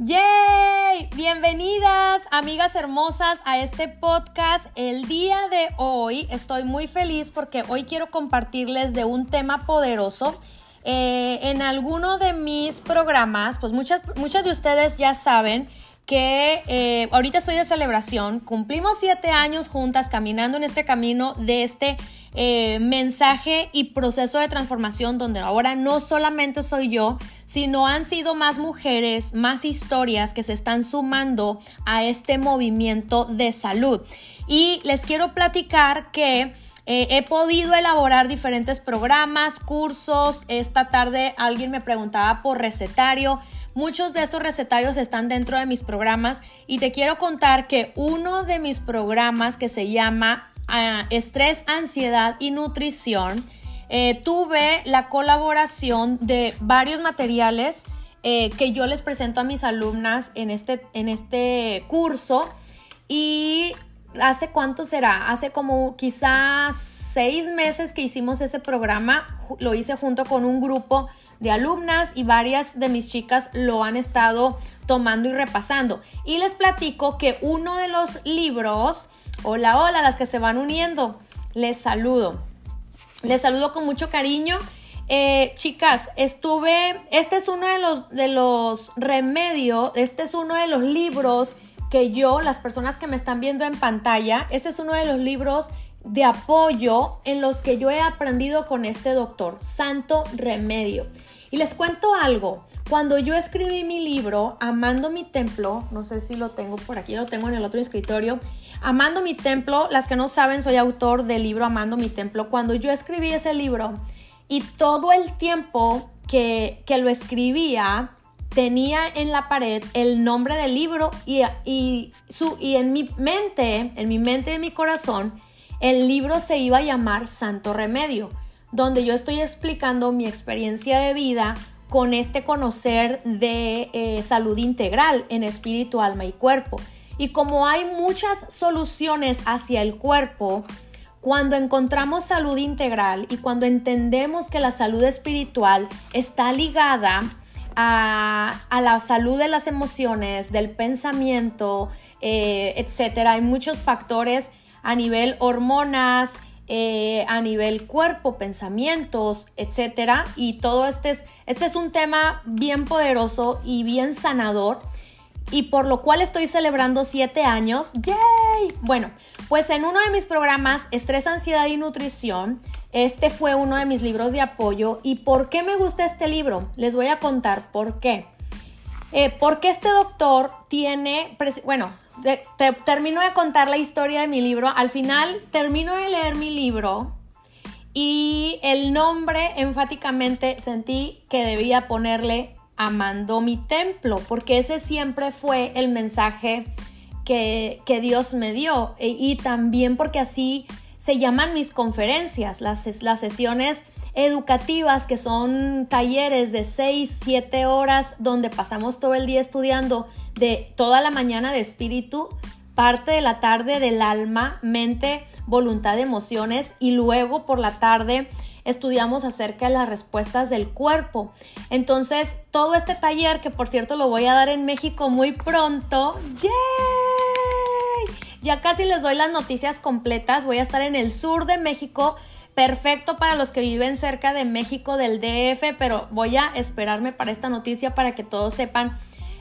¡Yay! Bienvenidas, amigas hermosas, a este podcast. El día de hoy estoy muy feliz porque hoy quiero compartirles de un tema poderoso. Eh, en alguno de mis programas, pues muchas, muchas de ustedes ya saben que eh, ahorita estoy de celebración, cumplimos siete años juntas caminando en este camino de este eh, mensaje y proceso de transformación donde ahora no solamente soy yo, sino han sido más mujeres, más historias que se están sumando a este movimiento de salud. Y les quiero platicar que... Eh, he podido elaborar diferentes programas, cursos. Esta tarde alguien me preguntaba por recetario. Muchos de estos recetarios están dentro de mis programas y te quiero contar que uno de mis programas que se llama Estrés, Ansiedad y Nutrición, eh, tuve la colaboración de varios materiales eh, que yo les presento a mis alumnas en este, en este curso y ¿Hace cuánto será? Hace como quizás seis meses que hicimos ese programa. Lo hice junto con un grupo de alumnas y varias de mis chicas lo han estado tomando y repasando. Y les platico que uno de los libros, hola, hola, las que se van uniendo, les saludo. Les saludo con mucho cariño. Eh, chicas, estuve, este es uno de los, de los remedios, este es uno de los libros que yo, las personas que me están viendo en pantalla, este es uno de los libros de apoyo en los que yo he aprendido con este doctor, Santo Remedio. Y les cuento algo, cuando yo escribí mi libro, Amando mi templo, no sé si lo tengo por aquí, lo tengo en el otro escritorio, Amando mi templo, las que no saben, soy autor del libro Amando mi templo, cuando yo escribí ese libro y todo el tiempo que, que lo escribía, tenía en la pared el nombre del libro y, y, su, y en mi mente, en mi mente y en mi corazón, el libro se iba a llamar Santo Remedio donde yo estoy explicando mi experiencia de vida con este conocer de eh, salud integral en espíritu, alma y cuerpo. Y como hay muchas soluciones hacia el cuerpo, cuando encontramos salud integral y cuando entendemos que la salud espiritual está ligada a, la salud de las emociones, del pensamiento, eh, etcétera, hay muchos factores a nivel hormonas, eh, a nivel cuerpo, pensamientos, etcétera. Y todo este es, este es un tema bien poderoso y bien sanador. Y por lo cual estoy celebrando siete años. ¡Yay! Bueno, pues en uno de mis programas, Estrés, Ansiedad y Nutrición, este fue uno de mis libros de apoyo. ¿Y por qué me gusta este libro? Les voy a contar por qué. Eh, porque este doctor tiene, bueno, te, termino de contar la historia de mi libro. Al final termino de leer mi libro y el nombre enfáticamente sentí que debía ponerle Amando mi templo, porque ese siempre fue el mensaje que, que Dios me dio. E, y también porque así se llaman mis conferencias, las, las sesiones educativas que son talleres de 6, 7 horas donde pasamos todo el día estudiando de toda la mañana de espíritu, parte de la tarde del alma, mente, voluntad, emociones y luego por la tarde estudiamos acerca de las respuestas del cuerpo. Entonces, todo este taller, que por cierto lo voy a dar en México muy pronto. Ya casi les doy las noticias completas, voy a estar en el sur de México perfecto para los que viven cerca de México del DF, pero voy a esperarme para esta noticia para que todos sepan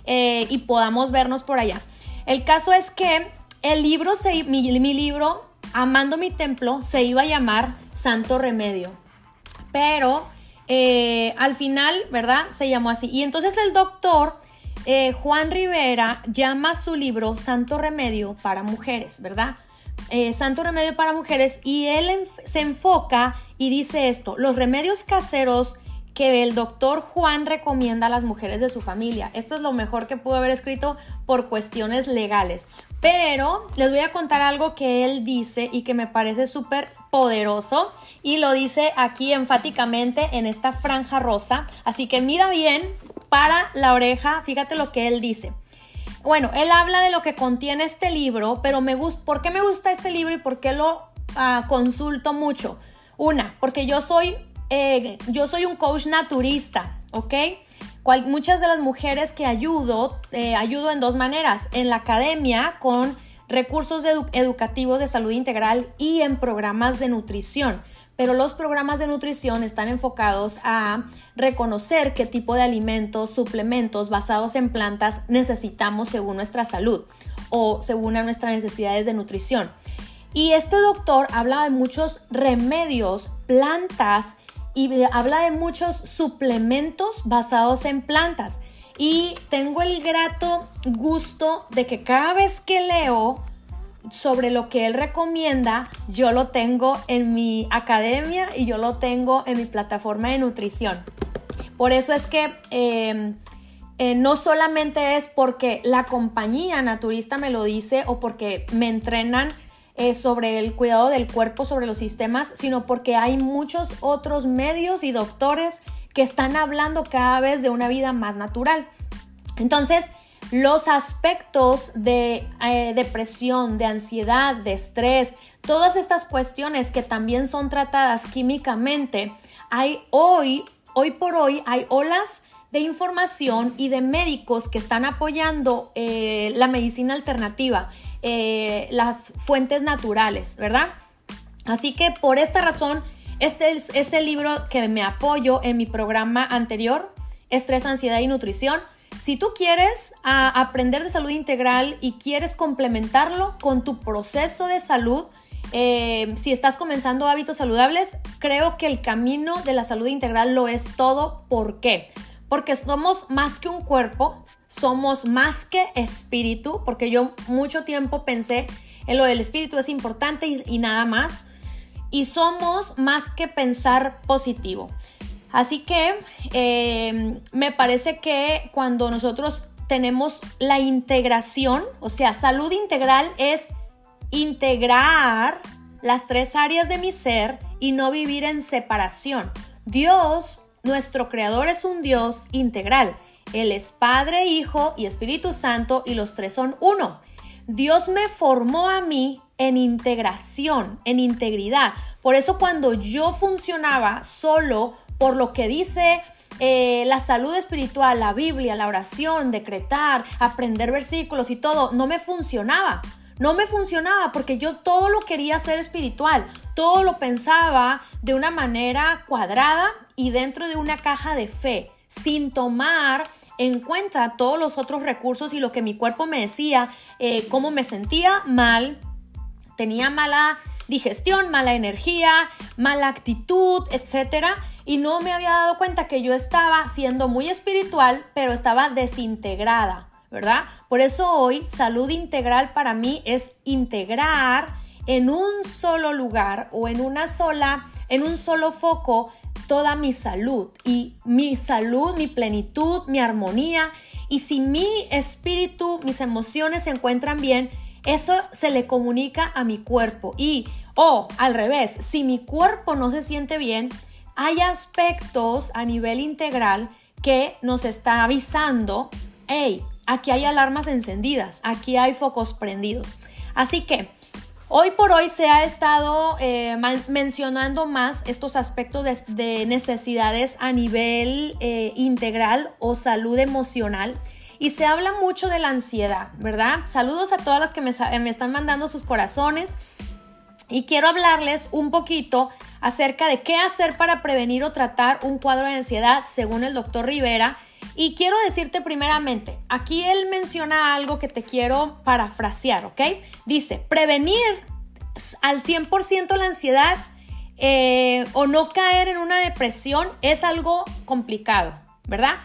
eh, y podamos vernos por allá. El caso es que el libro, se, mi, libro, Amando mi templo, se iba a llamar Santo Remedio, pero eh, al final, ¿verdad? Se llamó así. Y entonces el doctor eh, Juan Rivera llama su libro Santo Remedio para mujeres, ¿verdad? Eh, Santo Remedio para Mujeres y él se enfoca y dice esto, los remedios caseros que el doctor Juan recomienda a las mujeres de su familia. Esto es lo mejor que pudo haber escrito por cuestiones legales. Pero les voy a contar algo que él dice y que me parece súper poderoso y lo dice aquí enfáticamente en esta franja rosa. Así que mira bien para la oreja, fíjate lo que él dice. Bueno, él habla de lo que contiene este libro, pero me gusta, ¿por qué me gusta este libro y por qué lo ah, consulto mucho? Una, porque yo soy, eh, yo soy un coach naturista, ¿ok? muchas de las mujeres que ayudo, eh, ayudo en dos maneras, en la academia con recursos educativos de salud integral y en programas de nutrición. Pero los programas de nutrición están enfocados a reconocer qué tipo de alimentos, suplementos basados en plantas necesitamos según nuestra salud o según nuestras necesidades de nutrición. Y este doctor habla de muchos remedios, plantas y habla de muchos suplementos basados en plantas. Y tengo el grato gusto de que cada vez que leo sobre lo que él recomienda, yo lo tengo en mi academia y yo lo tengo en mi plataforma de nutrición. Por eso es que em, eh, no solamente es porque la compañía naturista me lo dice o porque me entrenan eh, sobre el cuidado del cuerpo, sobre los sistemas, sino porque hay muchos otros medios y doctores que están hablando cada vez de una vida más natural. Entonces, los aspectos de eh, depresión, de ansiedad, de estrés, todas estas cuestiones que también son tratadas químicamente, hay hoy, hoy por hoy, hay olas de información y de médicos que están apoyando eh, la medicina alternativa eh, las fuentes naturales, ¿verdad? Así que por esta razón, este es, el libro que me apoyo en mi programa anterior, Estrés, Ansiedad y Nutrición. Si tú quieres aprender de salud integral y quieres complementarlo con tu proceso de salud, eh, si estás comenzando hábitos saludables, creo que el camino de la salud integral lo es todo. ¿Por qué? Porque somos más que un cuerpo, somos más que espíritu, porque yo mucho tiempo pensé en lo del espíritu es importante y, nada más. Y somos más que pensar positivo. Así que em, me parece que cuando nosotros tenemos la integración, o sea, salud integral es integrar las tres áreas de mi ser y no vivir en separación. Dios, nuestro creador, es un Dios integral. Él es Padre, Hijo y Espíritu Santo y los tres son uno. Dios me formó a mí en integración, en integridad. Por eso cuando yo funcionaba solo por lo que dice eh, la salud espiritual, la Biblia, la oración, decretar, aprender versículos y todo, no me funcionaba. No me funcionaba porque yo todo lo quería hacer espiritual, todo lo pensaba de una manera cuadrada y dentro de una caja de fe sin tomar en cuenta todos los otros recursos y lo que mi cuerpo me decía, eh, cómo me sentía mal, tenía mala digestión, mala energía, mala actitud, etcétera, y no me había dado cuenta que yo estaba siendo muy espiritual, pero estaba desintegrada, ¿verdad? Por eso hoy salud integral para mí es integrar en un solo lugar o en una sola, en un solo foco toda mi salud y mi salud, mi plenitud, mi armonía. Y si mi espíritu, mis emociones se encuentran bien, eso se le comunica a mi cuerpo. Y, o al revés, si mi cuerpo no se siente bien, hay aspectos a nivel integral que nos está avisando, hey, aquí hay alarmas encendidas, aquí hay focos prendidos. Así que Hoy por hoy se ha estado eh, mencionando más estos aspectos de, necesidades a nivel eh, integral o salud emocional. Y se habla mucho de la ansiedad, ¿verdad? Saludos a todas las que me, me están mandando sus corazones. Y quiero hablarles un poquito acerca de qué hacer para prevenir o tratar un cuadro de ansiedad según el doctor Rivera. Y quiero decirte primeramente, aquí él menciona algo que te quiero parafrasear, ¿ok? Dice, prevenir al 100% la ansiedad eh, o no caer en una depresión es algo complicado, ¿verdad?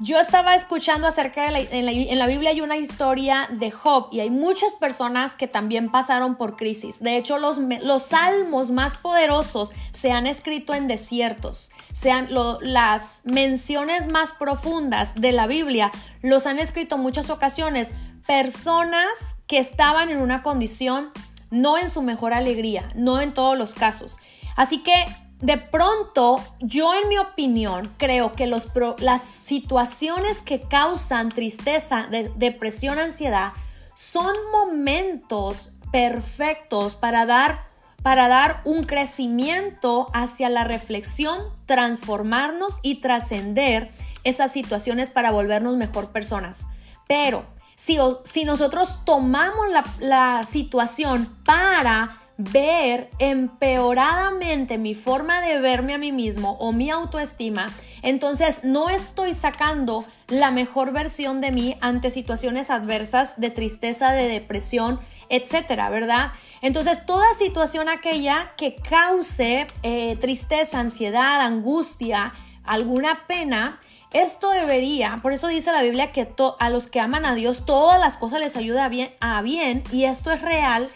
Yo estaba escuchando acerca de la, en, la, Biblia hay una historia de Job y hay muchas personas que también pasaron por crisis. De hecho, los, los salmos más poderosos se han escrito en desiertos. Sean las menciones más profundas de la Biblia los han escrito en muchas ocasiones personas que estaban en una condición no en su mejor alegría, no en todos los casos. Así que de pronto, yo en mi opinión creo que los las situaciones que causan tristeza, depresión, ansiedad, son momentos perfectos para dar, para dar un crecimiento hacia la reflexión, transformarnos y trascender esas situaciones para volvernos mejor personas. Pero si, si nosotros tomamos la, la situación para ver empeoradamente mi forma de verme a mí mismo o mi autoestima, entonces no estoy sacando la mejor versión de mí ante situaciones adversas de tristeza, de depresión, etcétera, ¿verdad? Entonces, toda situación aquella que cause eh, tristeza, ansiedad, angustia, alguna pena, esto debería, por eso dice la Biblia que a los que aman a Dios todas las cosas les ayuda bien, a bien y esto es real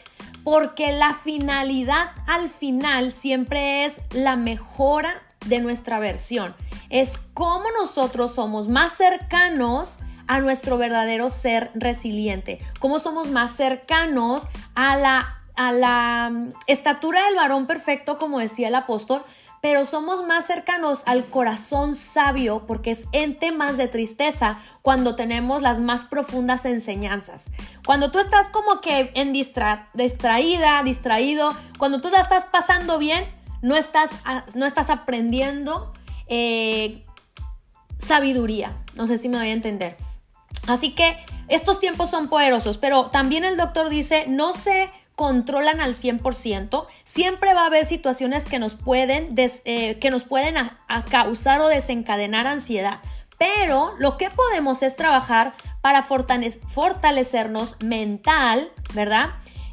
porque la finalidad al final siempre es la mejora de nuestra versión. Es como nosotros somos más cercanos a nuestro verdadero ser resiliente, cómo somos más cercanos a la, a la mm, estatura del varón perfecto, como decía el apóstol, pero somos más cercanos al corazón sabio porque es en temas de tristeza cuando tenemos las más profundas enseñanzas. Cuando tú estás como que en distraída, distraído, cuando tú ya estás pasando bien, no estás, no estás aprendiendo eh, sabiduría. No sé si me voy a entender. Así que estos tiempos son poderosos, pero también el doctor dice, no se controlan al 100%, siempre va a haber situaciones que nos pueden, eh, que nos pueden causar o desencadenar ansiedad. Pero lo que podemos es trabajar para fortalecernos mental, ¿verdad?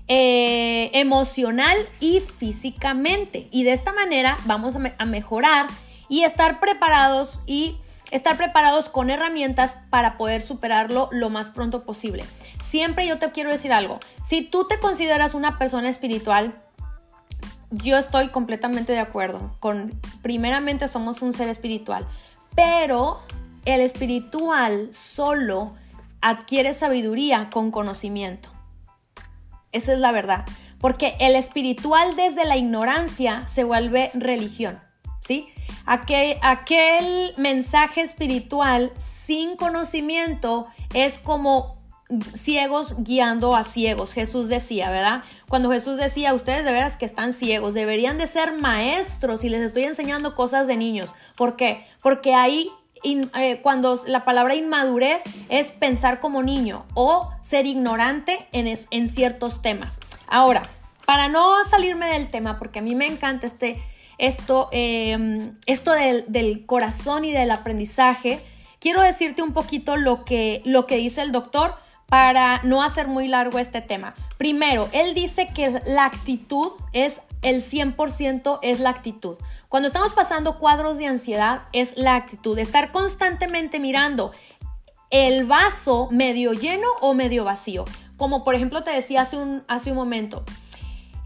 Eh, emocional y físicamente. Y de esta manera vamos a mejorar y estar preparados y estar preparados con herramientas para poder superarlo lo más pronto posible. Siempre yo te quiero decir algo, si tú te consideras una persona espiritual, yo estoy completamente de acuerdo con, primeramente somos un ser espiritual, pero el espiritual solo adquiere sabiduría con conocimiento. Esa es la verdad, porque el espiritual desde la ignorancia se vuelve religión, ¿sí? Aquel, aquel mensaje espiritual sin conocimiento es como ciegos guiando a ciegos, Jesús decía, ¿verdad? Cuando Jesús decía, ustedes de veras que están ciegos, deberían de ser maestros y les estoy enseñando cosas de niños. ¿Por qué? Porque ahí eh, cuando la palabra inmadurez es pensar como niño o ser ignorante en, en ciertos temas. Ahora, para no salirme del tema, porque a mí me encanta este, esto, em, esto del, corazón y del aprendizaje, quiero decirte un poquito lo que, lo que dice el doctor para no hacer muy largo este tema. Primero, él dice que la actitud es el 100% es la actitud. Cuando estamos pasando cuadros de ansiedad es la actitud, estar constantemente mirando el vaso medio lleno o medio vacío. Como por ejemplo te decía hace un, hace un momento,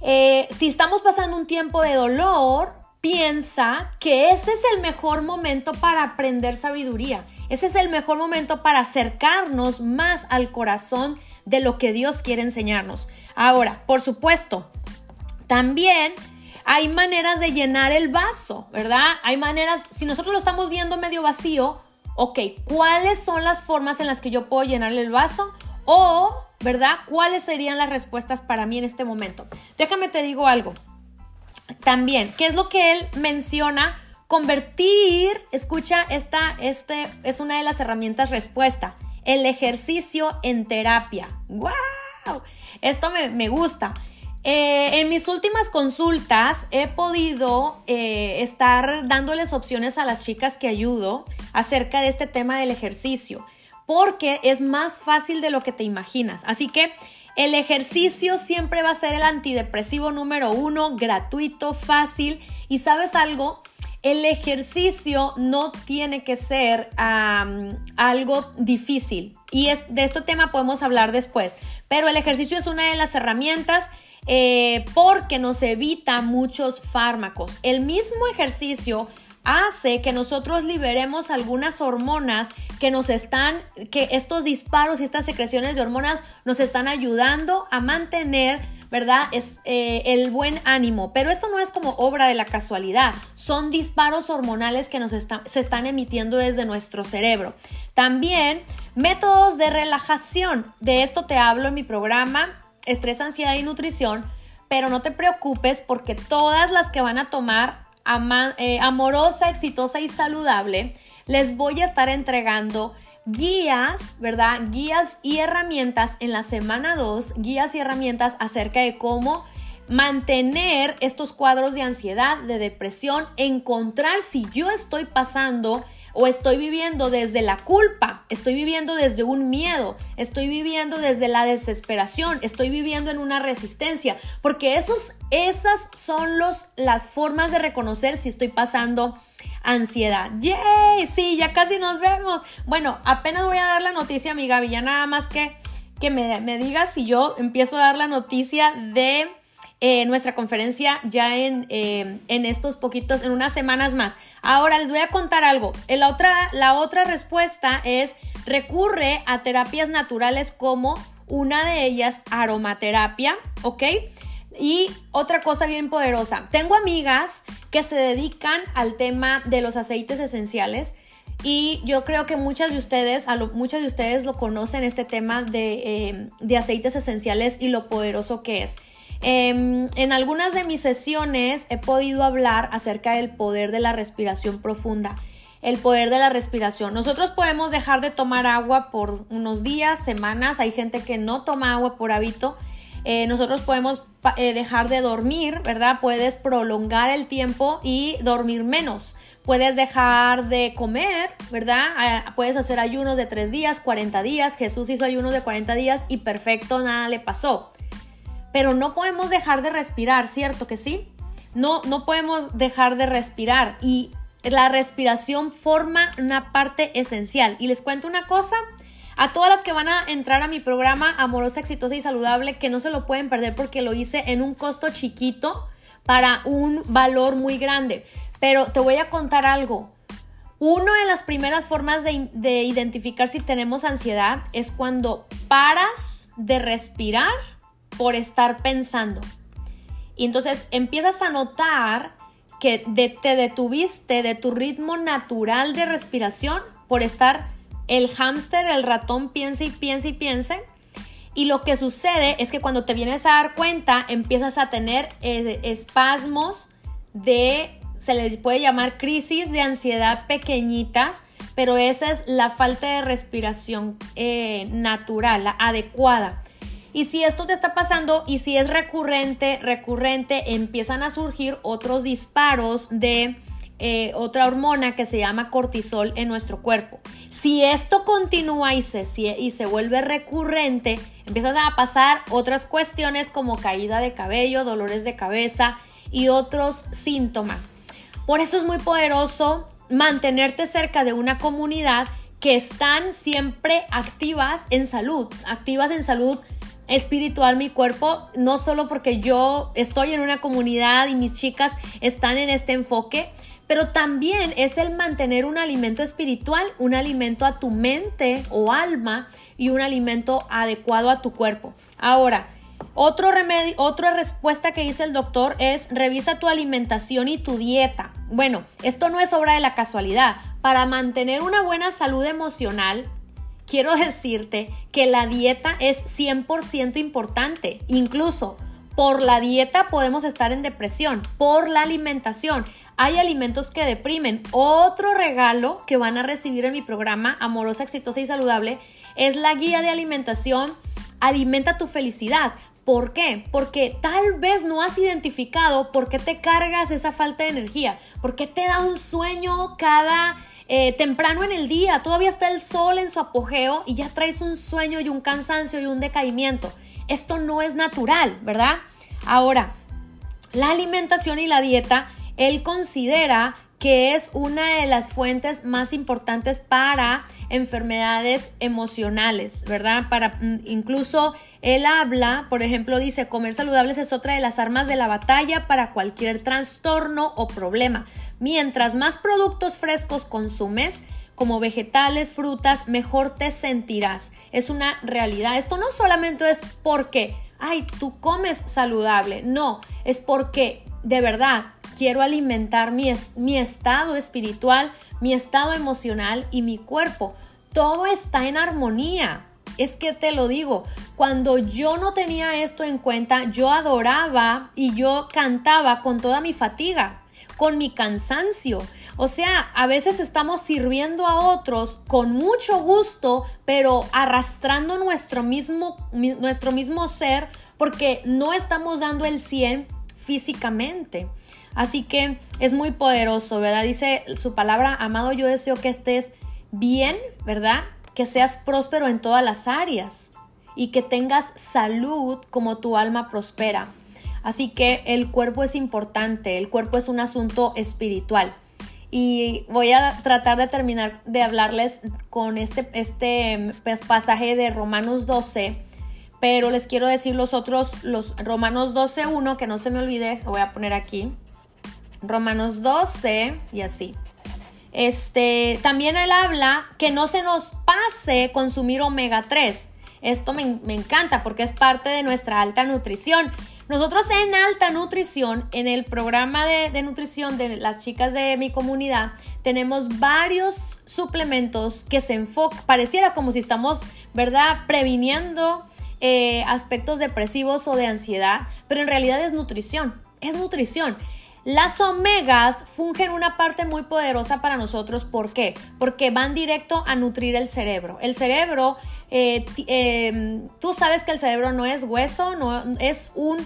eh, si estamos pasando un tiempo de dolor, piensa que ese es el mejor momento para aprender sabiduría. Ese es el mejor momento para acercarnos más al corazón de lo que Dios quiere enseñarnos. Ahora, por supuesto, también hay maneras de llenar el vaso, ¿verdad? Hay maneras, si nosotros lo estamos viendo medio vacío, ok, ¿cuáles son las formas en las que yo puedo llenar el vaso? O, ¿verdad? ¿Cuáles serían las respuestas para mí en este momento? Déjame te digo algo. También, ¿qué es lo que él menciona? Convertir, escucha, esta este es una de las herramientas respuesta, el ejercicio en terapia. ¡Wow! Esto me, gusta. Eh, en mis últimas consultas he podido eh, estar dándoles opciones a las chicas que ayudo acerca de este tema del ejercicio, porque es más fácil de lo que te imaginas. Así que el ejercicio siempre va a ser el antidepresivo número uno, gratuito, fácil. Y sabes algo, el ejercicio no tiene que ser algo difícil. Y es, de este tema podemos hablar después. Pero el ejercicio es una de las herramientas eh, porque nos evita muchos fármacos. El mismo ejercicio hace que nosotros liberemos algunas hormonas que nos están, que estos disparos y estas secreciones de hormonas nos están ayudando a mantener, ¿verdad? Es eh, el buen ánimo. Pero esto no es como obra de la casualidad, son disparos hormonales que nos se están emitiendo desde nuestro cerebro. También métodos de relajación. De esto te hablo en mi programa Estrés, Ansiedad y Nutrición. Pero no te preocupes porque todas las que van a tomar eh, amorosa, exitosa y saludable, les voy a estar entregando guías, ¿verdad? Guías y herramientas en la semana 2, guías y herramientas acerca de cómo mantener estos cuadros de ansiedad, de depresión, encontrar si yo estoy pasando o estoy viviendo desde la culpa, estoy viviendo desde un miedo, estoy viviendo desde la desesperación, estoy viviendo en una resistencia, porque esos, esas son los, las formas de reconocer si estoy pasando ansiedad. ¡Yay! Sí, ya casi nos vemos. Bueno, apenas voy a dar la noticia, mi Gaby, ya nada más que, que me, me digas si yo empiezo a dar la noticia de eh, nuestra conferencia ya en, eh, en, estos poquitos, en unas semanas más. Ahora les voy a contar algo. La otra, la otra respuesta es recurre a terapias naturales como una de ellas aromaterapia, ¿ok? Y otra cosa bien poderosa, tengo amigas que se dedican al tema de los aceites esenciales y yo creo que muchas de ustedes, a muchas de ustedes lo conocen este tema de, eh, de aceites esenciales y lo poderoso que es. Em, en algunas de mis sesiones he podido hablar acerca del poder de la respiración profunda, el poder de la respiración. Nosotros podemos dejar de tomar agua por unos días, semanas, hay gente que no toma agua por hábito. Eh, nosotros podemos eh, dejar de dormir, ¿verdad? Puedes prolongar el tiempo y dormir menos. Puedes dejar de comer, ¿verdad? Ah, puedes hacer ayunos de 3 días, 40 días. Jesús hizo ayunos de 40 días y perfecto, nada le pasó pero no podemos dejar de respirar, ¿cierto que sí? No, no podemos dejar de respirar y la respiración forma una parte esencial. Y les cuento una cosa, a todas las que van a entrar a mi programa Amorosa, Exitosa y Saludable, que no se lo pueden perder porque lo hice en un costo chiquito para un valor muy grande. Pero te voy a contar algo. Una de las primeras formas de, de identificar si tenemos ansiedad es cuando paras de respirar por estar pensando. Y entonces empiezas a notar que te detuviste de tu ritmo natural de respiración por estar el hámster, el ratón piensa y piensa y piensa. Y lo que sucede es que cuando te vienes a dar cuenta, empiezas a tener eh, espasmos de, se les puede llamar crisis de ansiedad pequeñitas, pero esa es la falta de respiración eh, natural, la adecuada. Y si esto te está pasando y si es recurrente, recurrente, empiezan a surgir otros disparos de eh, otra hormona que se llama cortisol en nuestro cuerpo. Si esto continúa y se, y se vuelve recurrente, empiezan a pasar otras cuestiones como caída de cabello, dolores de cabeza y otros síntomas. Por eso es muy poderoso mantenerte cerca de una comunidad que están siempre activas en salud, activas en salud espiritual mi cuerpo, no solo porque yo estoy en una comunidad y mis chicas están en este enfoque, pero también es el mantener un alimento espiritual, un alimento a tu mente o alma y un alimento adecuado a tu cuerpo. Ahora, otro remedio, otra respuesta que dice el doctor es revisa tu alimentación y tu dieta. Bueno, esto no es obra de la casualidad. Para mantener una buena salud emocional, quiero decirte que la dieta es 100% importante. Incluso por la dieta podemos estar en depresión, por la alimentación. Hay alimentos que deprimen. Otro regalo que van a recibir en mi programa Amorosa, Exitosa y Saludable es la guía de alimentación Alimenta tu felicidad. ¿Por qué? Porque tal vez no has identificado por qué te cargas esa falta de energía, por qué te da un sueño cada eh, temprano en el día, todavía está el sol en su apogeo y ya traes un sueño y un cansancio y un decaimiento. Esto no es natural, ¿verdad? Ahora, la alimentación y la dieta, él considera que es una de las fuentes más importantes para enfermedades emocionales, ¿verdad? Para mm, incluso él habla, por ejemplo, dice, comer saludables es otra de las armas de la batalla para cualquier trastorno o problema. Mientras más productos frescos consumes, como vegetales, frutas, mejor te sentirás. Es una realidad. Esto no solamente es porque, ay, tú comes saludable. No, es porque de verdad quiero alimentar mi, mi estado espiritual, mi estado emocional y mi cuerpo. Todo está en armonía. Es que te lo digo, cuando yo no tenía esto en cuenta, yo adoraba y yo cantaba con toda mi fatiga con mi cansancio. O sea, a veces estamos sirviendo a otros con mucho gusto, pero arrastrando nuestro mismo, nuestro mismo ser porque no estamos dando el 100 físicamente. Así que es muy poderoso, ¿verdad? Dice su palabra, amado, yo deseo que estés bien, ¿verdad? Que seas próspero en todas las áreas y que tengas salud como tu alma prospera. Así que el cuerpo es importante, el cuerpo es un asunto espiritual. Y voy a tratar de terminar de hablarles con este, este pues, pasaje de Romanos 12, pero les quiero decir los otros, los Romanos 12, 1, que no se me olvide, lo voy a poner aquí. Romanos 12 y así. Este, también él habla que no se nos pase consumir omega 3. Esto me, encanta porque es parte de nuestra alta nutrición. Nosotros en alta nutrición, en el programa de, nutrición de las chicas de mi comunidad, tenemos varios suplementos que se enfocan, pareciera como si estamos, ¿verdad?, previniendo eh, aspectos depresivos o de ansiedad, pero en realidad es nutrición, es nutrición. Las omegas fungen una parte muy poderosa para nosotros. ¿Por qué? Porque van directo a nutrir el cerebro. El cerebro, eh, em, tú sabes que el cerebro no es hueso, no es un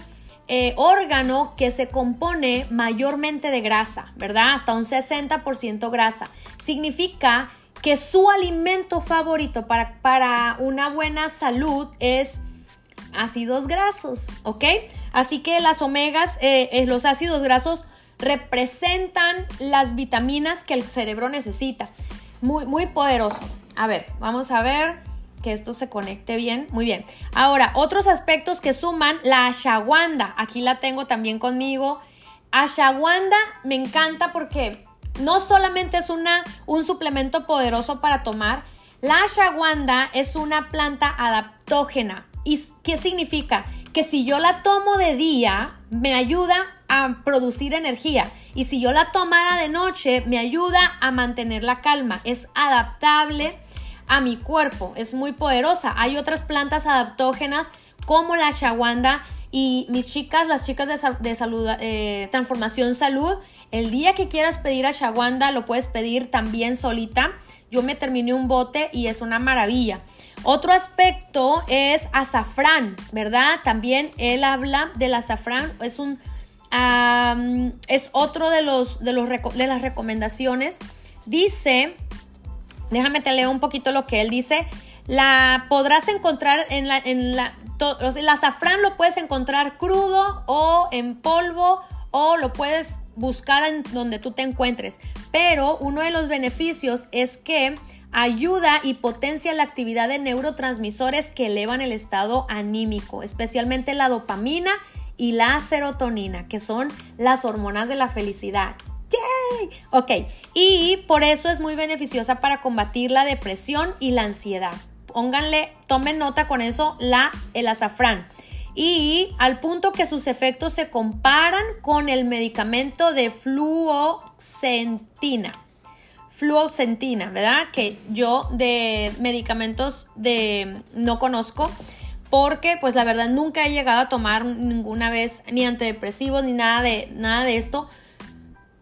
eh, órgano que se compone mayormente de grasa, ¿verdad? Hasta un 60% grasa. Significa que su alimento favorito para, para una buena salud es ácidos grasos, ¿ok? Así que las omegas, eh, eh, los ácidos grasos representan las vitaminas que el cerebro necesita. Muy, muy poderoso. A ver, vamos a ver que esto se conecte bien. Muy bien. Ahora, otros aspectos que suman la ashwagandha. Aquí la tengo también conmigo. Ashwagandha me encanta porque no solamente es una, un suplemento poderoso para tomar, la ashwagandha es una planta adaptógena. ¿Y qué significa? Que si yo la tomo de día, me ayuda a producir energía. Y si yo la tomara de noche, me ayuda a mantener la calma. Es adaptable a mi cuerpo. Es muy poderosa. Hay otras plantas adaptógenas como la ashwagandha y mis chicas, las chicas de, salud, eh, transformación salud, el día que quieras pedir ashwagandha lo puedes pedir también solita. Yo me terminé un bote y es una maravilla. Otro aspecto es azafrán, ¿verdad? También él habla del azafrán, es un es otro de los, de los de las recomendaciones. Dice, déjame te leo un poquito lo que él dice. La podrás encontrar en la, en la, el azafrán lo puedes encontrar crudo o en polvo o lo puedes buscar en donde tú te encuentres. Pero uno de los beneficios es que ayuda y potencia la actividad de neurotransmisores que elevan el estado anímico, especialmente la dopamina y la serotonina, que son las hormonas de la felicidad. ¡Yay! Ok, y por eso es muy beneficiosa para combatir la depresión y la ansiedad. Pónganle, tomen nota con eso, la, el azafrán. Y al punto que sus efectos se comparan con el medicamento de fluoxentina fluoxentina, ¿verdad? Que yo de medicamentos de no conozco porque pues la verdad nunca he llegado a tomar ninguna vez ni antidepresivos ni nada de nada de esto.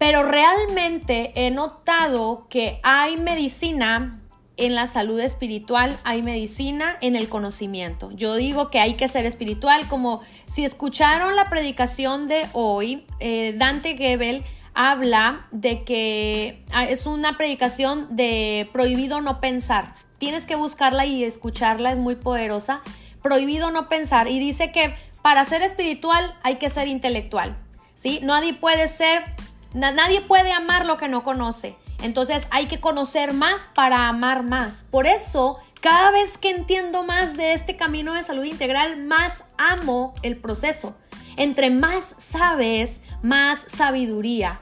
Pero realmente he notado que hay medicina en la salud espiritual, hay medicina en el conocimiento. Yo digo que hay que ser espiritual, como si escucharon la predicación de hoy, eh, Dante Gebel habla de que ah, es una predicación de prohibido no pensar. Tienes que buscarla y escucharla, es muy poderosa. Prohibido no pensar. Y dice que para ser espiritual hay que ser intelectual. ¿sí? Nadie puede ser, nadie puede amar lo que no conoce. Entonces hay que conocer más para amar más. Por eso, cada vez que entiendo más de este camino de salud integral, más amo el proceso. Entre más sabes, más sabiduría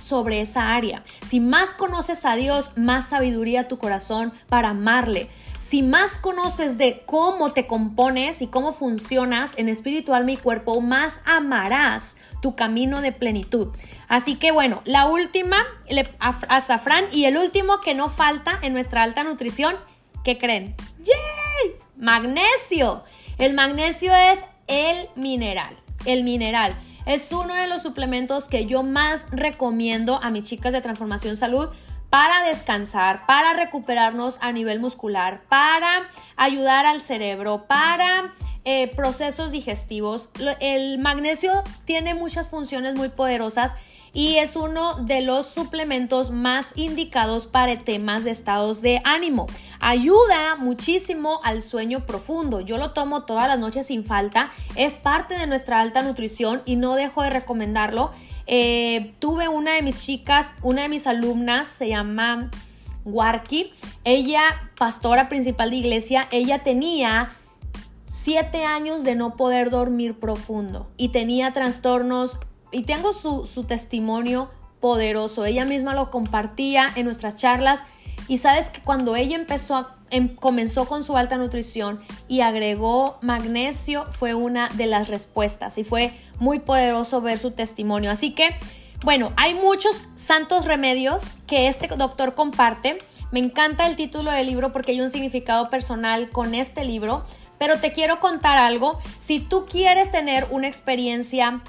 sobre esa área. Si más conoces a Dios, más sabiduría tu corazón para amarle. Si más conoces de cómo te compones y cómo funcionas en espiritual mi cuerpo, más amarás tu camino de plenitud. Así que bueno, la última, azafrán y el último que no falta en nuestra alta nutrición, ¿qué creen? ¡Yay! Magnesio. El magnesio es el mineral el mineral. Es uno de los suplementos que yo más recomiendo a mis chicas de Transformación Salud para descansar, para recuperarnos a nivel muscular, para ayudar al cerebro, para eh, procesos digestivos. El magnesio tiene muchas funciones muy poderosas y es uno de los suplementos más indicados para temas de estados de ánimo. Ayuda muchísimo al sueño profundo. Yo lo tomo todas las noches sin falta. Es parte de nuestra alta nutrición y no dejo de recomendarlo. Eh, tuve una de mis chicas, una de mis alumnas, se llama Warki. Ella, pastora principal de iglesia, ella tenía siete años de no poder dormir profundo y tenía trastornos y tengo su, testimonio poderoso. Ella misma lo compartía en nuestras charlas y sabes que cuando ella empezó em, comenzó con su alta nutrición y agregó magnesio fue una de las respuestas y fue muy poderoso ver su testimonio. Así que, bueno, hay muchos santos remedios que este doctor comparte. Me encanta el título del libro porque hay un significado personal con este libro, pero te quiero contar algo. Si tú quieres tener una experiencia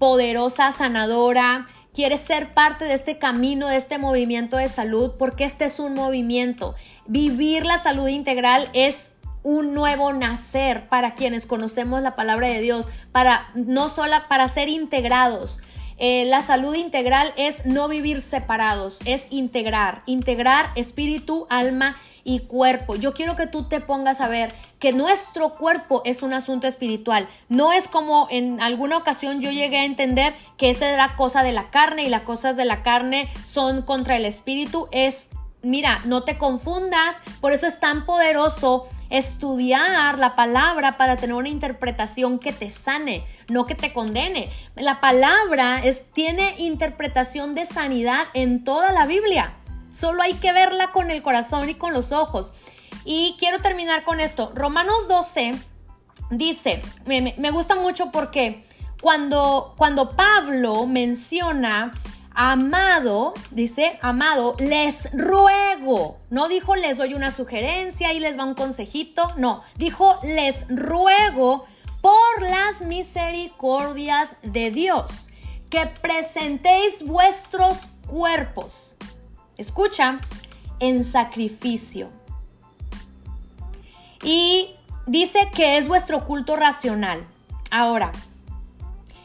poderosa, sanadora, quieres ser parte de este camino, de este movimiento de salud, porque este es un movimiento. Vivir la salud integral es un nuevo nacer para quienes conocemos la palabra de Dios, para no solo para ser integrados. Eh, la salud integral es no vivir separados, es integrar, integrar espíritu, alma y cuerpo. Yo quiero que tú te pongas a ver que nuestro cuerpo es un asunto espiritual. No es como en alguna ocasión yo llegué a entender que esa era cosa de la carne y las cosas de la carne son contra el espíritu. Es, mira, no te confundas. Por eso es tan poderoso estudiar la palabra para tener una interpretación que te sane, no que te condene. La palabra es, tiene interpretación de sanidad en toda la Biblia. Solo hay que verla con el corazón y con los ojos. Y quiero terminar con esto. Romanos 12 dice, me, gusta mucho porque cuando, cuando Pablo menciona amado, dice, amado, les ruego. No dijo les doy una sugerencia y les va un consejito. No, dijo les ruego por las misericordias de Dios que presentéis vuestros cuerpos escucha, en sacrificio. Y dice que es vuestro culto racional. Ahora,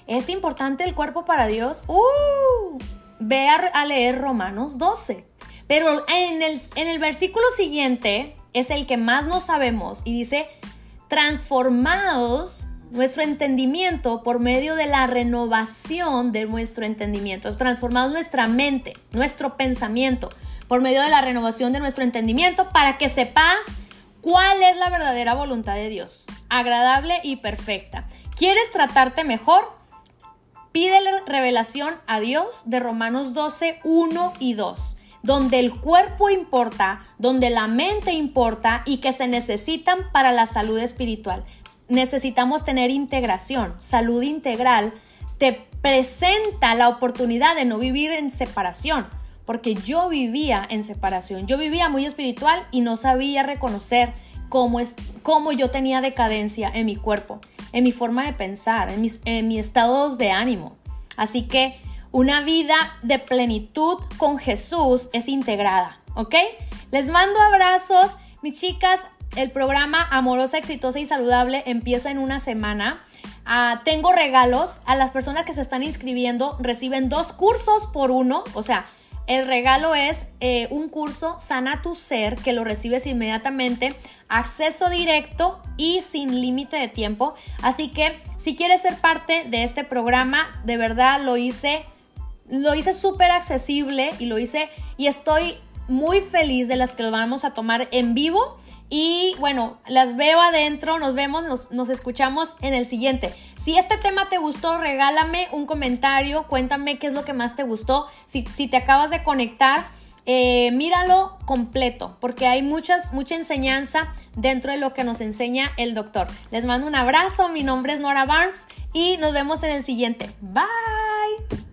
¿es importante el cuerpo para Dios? ¡Uh! Ve a, leer Romanos 12. Pero en el, en el versículo siguiente es el que más no sabemos y dice, transformados nuestro entendimiento por medio de la renovación de nuestro entendimiento, transformado nuestra mente, nuestro pensamiento, por medio de la renovación de nuestro entendimiento para que sepas cuál es la verdadera voluntad de Dios, agradable y perfecta. ¿Quieres tratarte mejor? Pídele revelación a Dios de Romanos 12, 1 y 2 donde el cuerpo importa, donde la mente importa y que se necesitan para la salud espiritual necesitamos tener integración. Salud integral te presenta la oportunidad de no vivir en separación, porque yo vivía en separación. Yo vivía muy espiritual y no sabía reconocer cómo, es, cómo yo tenía decadencia en mi cuerpo, en mi forma de pensar, en mis, en mis estados de ánimo. Así que una vida de plenitud con Jesús es integrada, ¿ok? Les mando abrazos, mis chicas, el programa Amorosa, Exitosa y Saludable empieza en una semana. Ah, tengo regalos. A las personas que se están inscribiendo reciben dos cursos por uno. O sea, el regalo es eh, un curso Sana tu Ser que lo recibes inmediatamente, acceso directo y sin límite de tiempo. Así que si quieres ser parte de este programa, de verdad lo hice, lo hice súper accesible y lo hice y estoy muy feliz de las que lo vamos a tomar en vivo y bueno, las veo adentro, nos vemos, nos, escuchamos en el siguiente. Si este tema te gustó, regálame un comentario, cuéntame qué es lo que más te gustó. Si, te acabas de conectar, eh, míralo completo, porque hay muchas, mucha enseñanza dentro de lo que nos enseña el doctor. Les mando un abrazo, mi nombre es Nora Barnes y nos vemos en el siguiente. Bye.